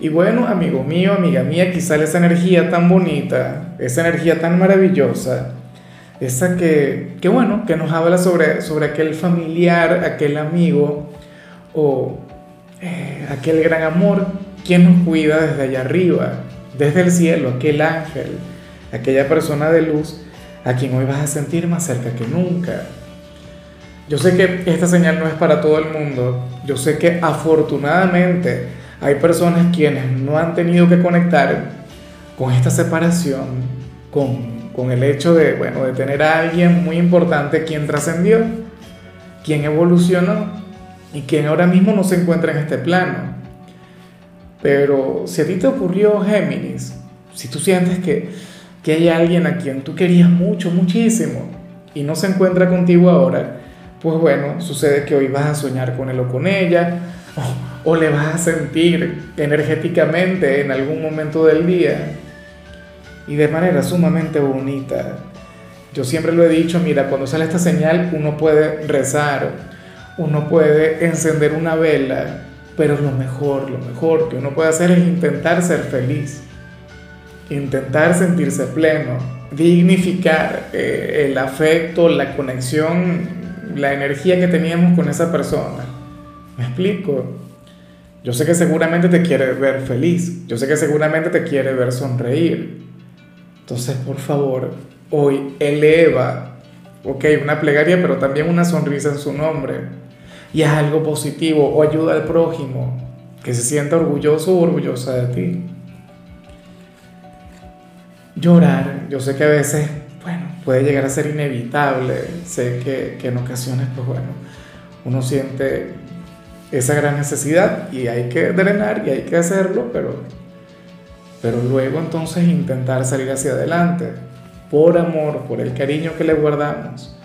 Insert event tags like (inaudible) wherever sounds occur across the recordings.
Y bueno, amigo mío, amiga mía, sale esa energía tan bonita, esa energía tan maravillosa, esa que, que bueno, que nos habla sobre, sobre aquel familiar, aquel amigo o eh, aquel gran amor, quien nos cuida desde allá arriba, desde el cielo, aquel ángel, aquella persona de luz a quien hoy vas a sentir más cerca que nunca. Yo sé que esta señal no es para todo el mundo, yo sé que afortunadamente, hay personas quienes no han tenido que conectar con esta separación, con, con el hecho de, bueno, de tener a alguien muy importante quien trascendió, quien evolucionó y quien ahora mismo no se encuentra en este plano. Pero si a ti te ocurrió Géminis, si tú sientes que, que hay alguien a quien tú querías mucho, muchísimo, y no se encuentra contigo ahora, pues bueno, sucede que hoy vas a soñar con él o con ella, o le vas a sentir energéticamente en algún momento del día y de manera sumamente bonita. Yo siempre lo he dicho, mira, cuando sale esta señal uno puede rezar, uno puede encender una vela, pero lo mejor, lo mejor que uno puede hacer es intentar ser feliz, intentar sentirse pleno, dignificar eh, el afecto, la conexión, la energía que teníamos con esa persona. ¿Me explico? Yo sé que seguramente te quiere ver feliz, yo sé que seguramente te quiere ver sonreír. Entonces, por favor, hoy eleva, ok, una plegaria, pero también una sonrisa en su nombre. Y haz algo positivo o ayuda al prójimo, que se sienta orgulloso o orgullosa de ti. Llorar, yo sé que a veces, puede llegar a ser inevitable. Sé que, que en ocasiones, pues bueno, uno siente esa gran necesidad y hay que drenar y hay que hacerlo, pero, pero luego entonces intentar salir hacia adelante, por amor, por el cariño que le guardamos.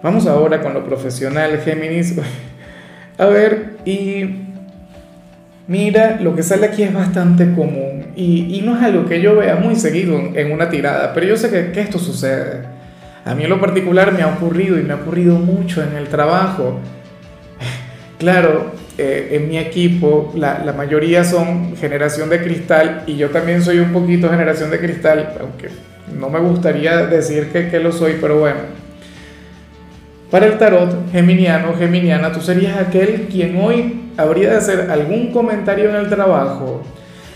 Vamos ahora con lo profesional, Géminis. (laughs) A ver, y mira, lo que sale aquí es bastante común y, y no es algo que yo vea muy seguido en, una tirada, pero yo sé que, que esto sucede. A mí en lo particular me ha ocurrido y me ha ocurrido mucho en el trabajo (laughs) Claro, eh, en mi equipo la, la, mayoría son generación de cristal y yo también soy un poquito generación de cristal, aunque no me gustaría decir que, que lo soy, pero bueno. Para el tarot geminiano, geminiana, tú serías aquel quien hoy habría de hacer algún comentario en el trabajo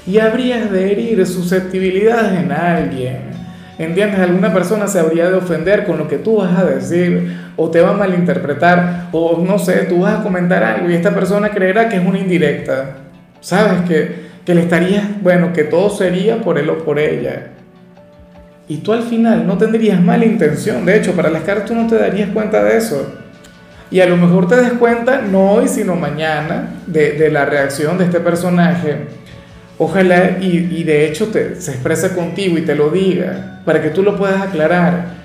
y habrías de herir susceptibilidades en alguien ¿Entiendes? Alguna persona se habría de ofender con lo que tú vas a decir o te va a malinterpretar o no sé, tú vas a comentar algo y esta persona creerá que es una indirecta. ¿Sabes? Que, que le estarías, bueno, que todo sería por él o por ella. Y tú al final no tendrías mala intención. De hecho, para las cartas tú no te darías cuenta de eso. Y a lo mejor te des cuenta, no hoy, sino mañana, de, de la reacción de este personaje Ojalá y, de hecho te, se exprese contigo y te lo diga para que tú lo puedas aclarar.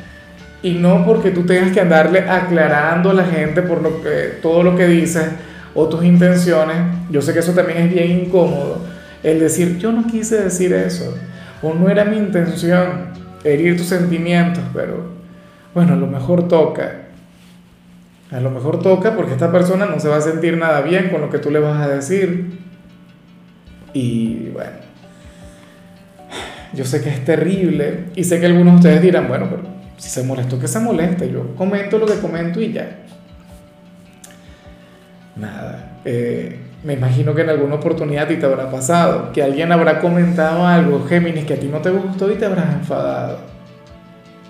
Y no porque tú tengas que andarle aclarando a la gente por lo que, todo lo que dices o tus intenciones. Yo sé que eso también es bien incómodo. El decir, yo no quise decir eso. O no era mi intención herir tus sentimientos, pero bueno, a lo mejor toca. A lo mejor toca porque esta persona no se va a sentir nada bien con lo que tú le vas a decir. Y bueno, yo sé que es terrible y sé que algunos de ustedes dirán, bueno, pero si se molestó, que se moleste. Yo comento lo que comento y ya. Nada. Eh, me imagino que en alguna oportunidad a ti te habrá pasado, que alguien habrá comentado algo, Géminis, que a ti no te gustó y te habrás enfadado.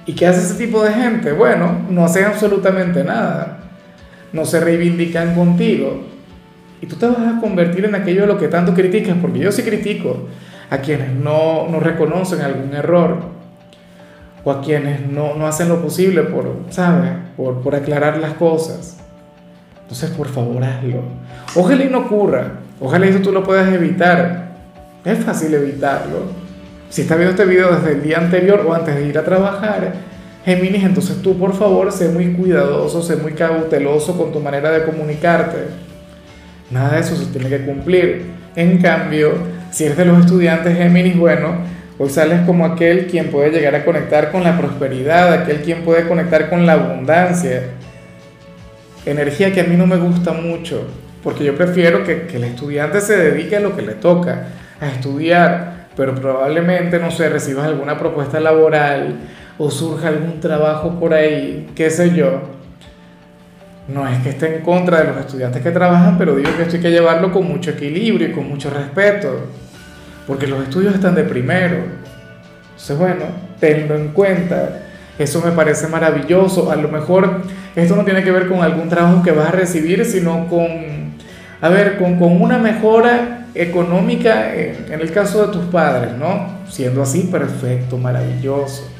¿Y qué hace ese tipo de gente? Bueno, no hacen absolutamente nada. No se reivindican contigo y tú te vas a convertir en aquello de lo que tanto criticas, porque yo sí critico a quienes no, no reconocen algún error o a quienes no, no hacen lo posible por, ¿sabes? Por, por aclarar las cosas. Entonces, por favor, hazlo. Ojalá y no ocurra. Ojalá eso tú lo puedas evitar. Es fácil evitarlo. si estás viendo este video desde el día anterior o antes de ir a trabajar, Géminis, entonces tú por favor sé muy cuidadoso, sé muy cauteloso con tu manera de comunicarte. Nada de eso se tiene que cumplir. En cambio, si eres de los estudiantes Géminis, bueno, hoy sales como aquel quien puede llegar a conectar con la prosperidad, aquel quien puede conectar con la abundancia. Energía que a mí no me gusta mucho, porque yo prefiero que, el estudiante se dedique a lo que le toca, a estudiar, pero probablemente, no sé, recibas alguna propuesta laboral o surja algún trabajo por ahí, qué sé yo. No es que esté en contra de los estudiantes que trabajan, pero digo que esto hay que llevarlo con mucho equilibrio y con mucho respeto, porque los estudios están de primero. Entonces, bueno, tenlo en cuenta. Eso me parece maravilloso. A lo mejor esto no tiene que ver con algún trabajo que vas a recibir, sino con, a ver, con, con una mejora económica en, el caso de tus padres, ¿no? Siendo así, perfecto, maravilloso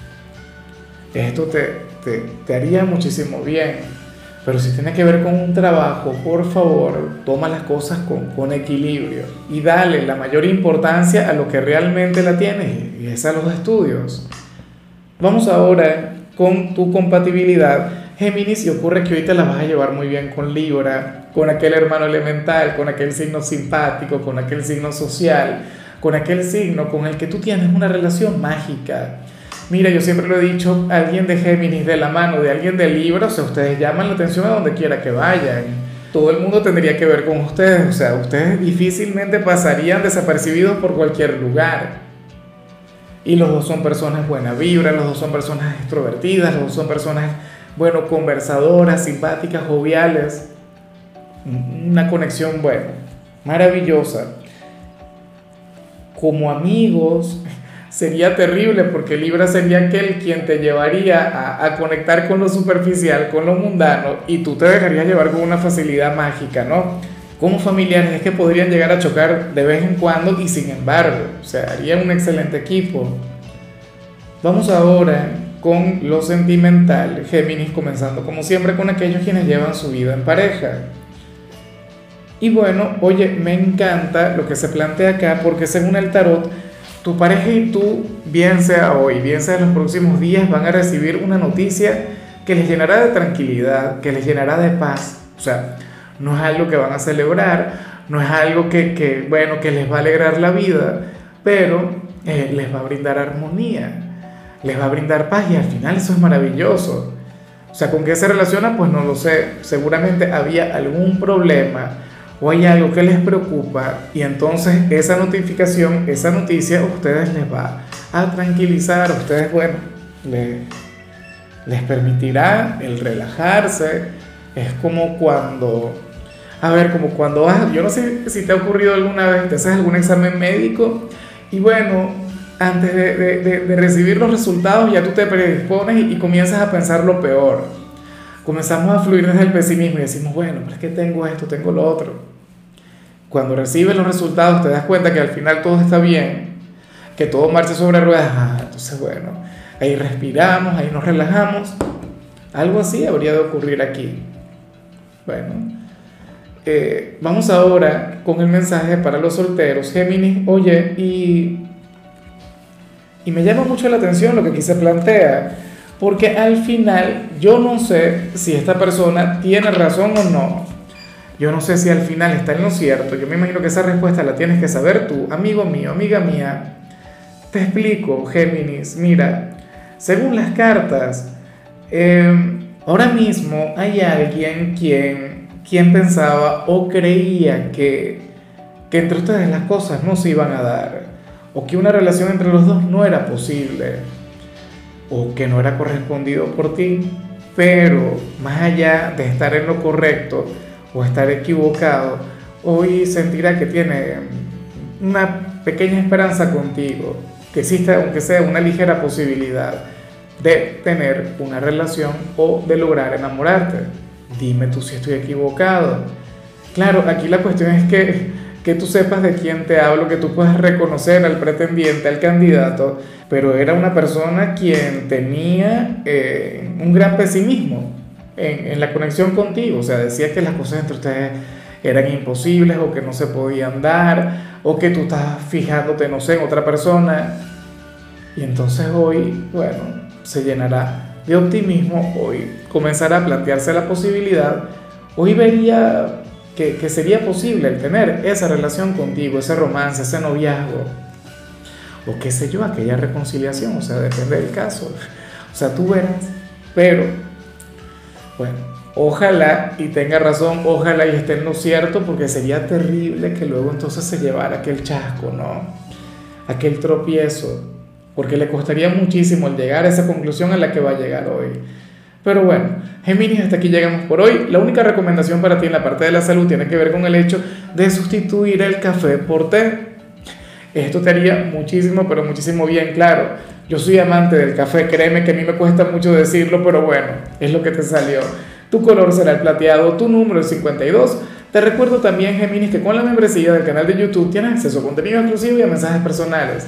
esto te, te, te haría muchísimo bien. Pero si tiene que ver con un trabajo, por favor, toma las cosas con, con, equilibrio y dale la mayor importancia a lo que realmente la tienes, y es a los estudios. Vamos ahora con tu compatibilidad. Géminis, y ocurre que hoy te la vas a llevar muy bien con Libra, con aquel hermano elemental, con aquel signo simpático, con aquel signo social, con aquel signo con el que tú tienes una relación mágica Mira, yo siempre lo he dicho, alguien de Géminis de la mano, de alguien de Libra, o sea, ustedes llaman la atención a donde quiera que vayan. Todo el mundo tendría que ver con ustedes, o sea, ustedes difícilmente pasarían desapercibidos por cualquier lugar. Y los dos son personas buena vibra, los dos son personas extrovertidas, los dos son personas, bueno, conversadoras, simpáticas, joviales. Una conexión, bueno, maravillosa. Como amigos, (laughs) sería terrible porque Libra sería aquel quien te llevaría a, conectar con lo superficial, con lo mundano, y tú te dejarías llevar con una facilidad mágica, ¿no? Como familiares es que podrían llegar a chocar de vez en cuando y sin embargo, o sea, harían un excelente equipo. Vamos ahora con lo sentimental, Géminis, comenzando como siempre con aquellos quienes llevan su vida en pareja. Y bueno, oye, me encanta lo que se plantea acá porque según el tarot, tu pareja y tú, bien sea hoy, bien sea en los próximos días, van a recibir una noticia que les llenará de tranquilidad, que les llenará de paz. O sea, no es algo que van a celebrar, no es algo que, bueno, que les va a alegrar la vida, pero eh, les va a brindar armonía, les va a brindar paz y al final eso es maravilloso. O sea, ¿con qué se relaciona? Pues no lo sé. Seguramente había algún problema o hay algo que les preocupa y entonces esa notificación, esa noticia a ustedes les va a tranquilizar, ustedes, bueno, les, les permitirá el relajarse. Es como cuando, a ver, como cuando vas, yo no sé si te ha ocurrido alguna vez, te haces algún examen médico y bueno, antes de, recibir los resultados ya tú te predispones y, y comienzas a pensar lo peor comenzamos a fluir desde el pesimismo y decimos, bueno, pero es que tengo esto, tengo lo otro cuando recibes los resultados te das cuenta que al final todo está bien, que todo marcha sobre ruedas, ah, entonces bueno, ahí respiramos, ahí nos relajamos. Algo así habría de ocurrir aquí. Bueno, eh, vamos ahora con el mensaje para los solteros. Géminis, oye, y, y me llama mucho la atención lo que aquí se plantea, porque al final yo no sé si esta persona tiene razón o no yo no sé si al final está en lo cierto. Yo me imagino que esa respuesta la tienes que saber tú, amigo mío, amiga mía. Te explico, Géminis. Mira, según las cartas, em, ahora mismo hay alguien quien, quien pensaba o creía que, que entre ustedes las cosas no se iban a dar, o que una relación entre los dos no era posible, o que no era correspondido por ti. Pero más allá de estar en lo correcto, o estar equivocado, hoy sentirá que tiene una pequeña esperanza contigo, que existe aunque sea una ligera posibilidad de tener una relación o de lograr enamorarte. Dime tú si estoy equivocado. Claro, aquí la cuestión es que, que tú sepas de quién te hablo, que tú puedas reconocer al pretendiente, al candidato, pero era una persona quien tenía eh, un gran pesimismo en, la conexión contigo. O sea, decía que las cosas entre ustedes eran imposibles o que no se podían dar o que tú estás fijándote, no sé, en otra persona. Y entonces hoy, bueno, se llenará de optimismo, hoy comenzará a plantearse la posibilidad, hoy vería que, que sería posible el tener esa relación contigo, ese romance, ese noviazgo, o qué sé yo, aquella reconciliación, o sea, depende del caso. O sea, tú verás, pero, bueno, ojalá y tenga razón, ojalá y esté en lo cierto, porque sería terrible que luego entonces se llevara aquel chasco, ¿no? Aquel tropiezo, porque le costaría muchísimo el llegar a esa conclusión a la que va a llegar hoy. Pero bueno, Géminis, hasta aquí llegamos por hoy. La única recomendación para ti en la parte de la salud tiene que ver con el hecho de sustituir el café por té. Esto te haría muchísimo, pero muchísimo bien claro. Yo soy amante del café, créeme que a mí me cuesta mucho decirlo, pero bueno, es lo que te salió. Tu color será el plateado, tu número es 52. Te recuerdo también, Géminis, que con la membresía del canal de YouTube tienes acceso a contenido exclusivo y a mensajes personales.